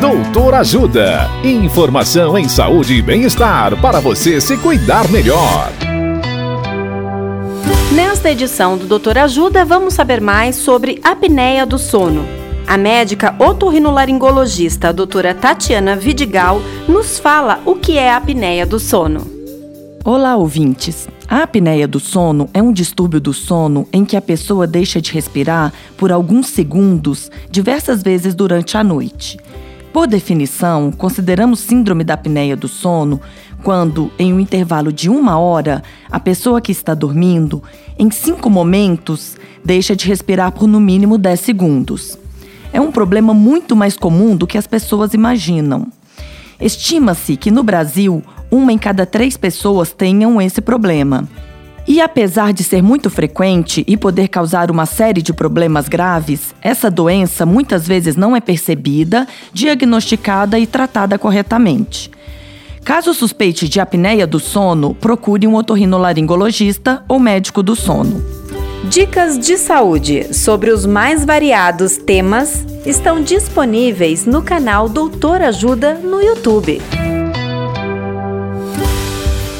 Doutor Ajuda. Informação em saúde e bem-estar para você se cuidar melhor. Nesta edição do Doutor Ajuda, vamos saber mais sobre apneia do sono. A médica otorrinolaringologista a doutora Tatiana Vidigal nos fala o que é a apneia do sono. Olá, ouvintes. A apneia do sono é um distúrbio do sono em que a pessoa deixa de respirar por alguns segundos diversas vezes durante a noite. Por definição, consideramos síndrome da apneia do sono quando, em um intervalo de uma hora, a pessoa que está dormindo, em cinco momentos, deixa de respirar por no mínimo 10 segundos. É um problema muito mais comum do que as pessoas imaginam. Estima-se que no Brasil, uma em cada três pessoas tenham esse problema. E apesar de ser muito frequente e poder causar uma série de problemas graves, essa doença muitas vezes não é percebida, diagnosticada e tratada corretamente. Caso suspeite de apneia do sono, procure um otorrinolaringologista ou médico do sono. Dicas de saúde sobre os mais variados temas estão disponíveis no canal Doutor Ajuda no YouTube.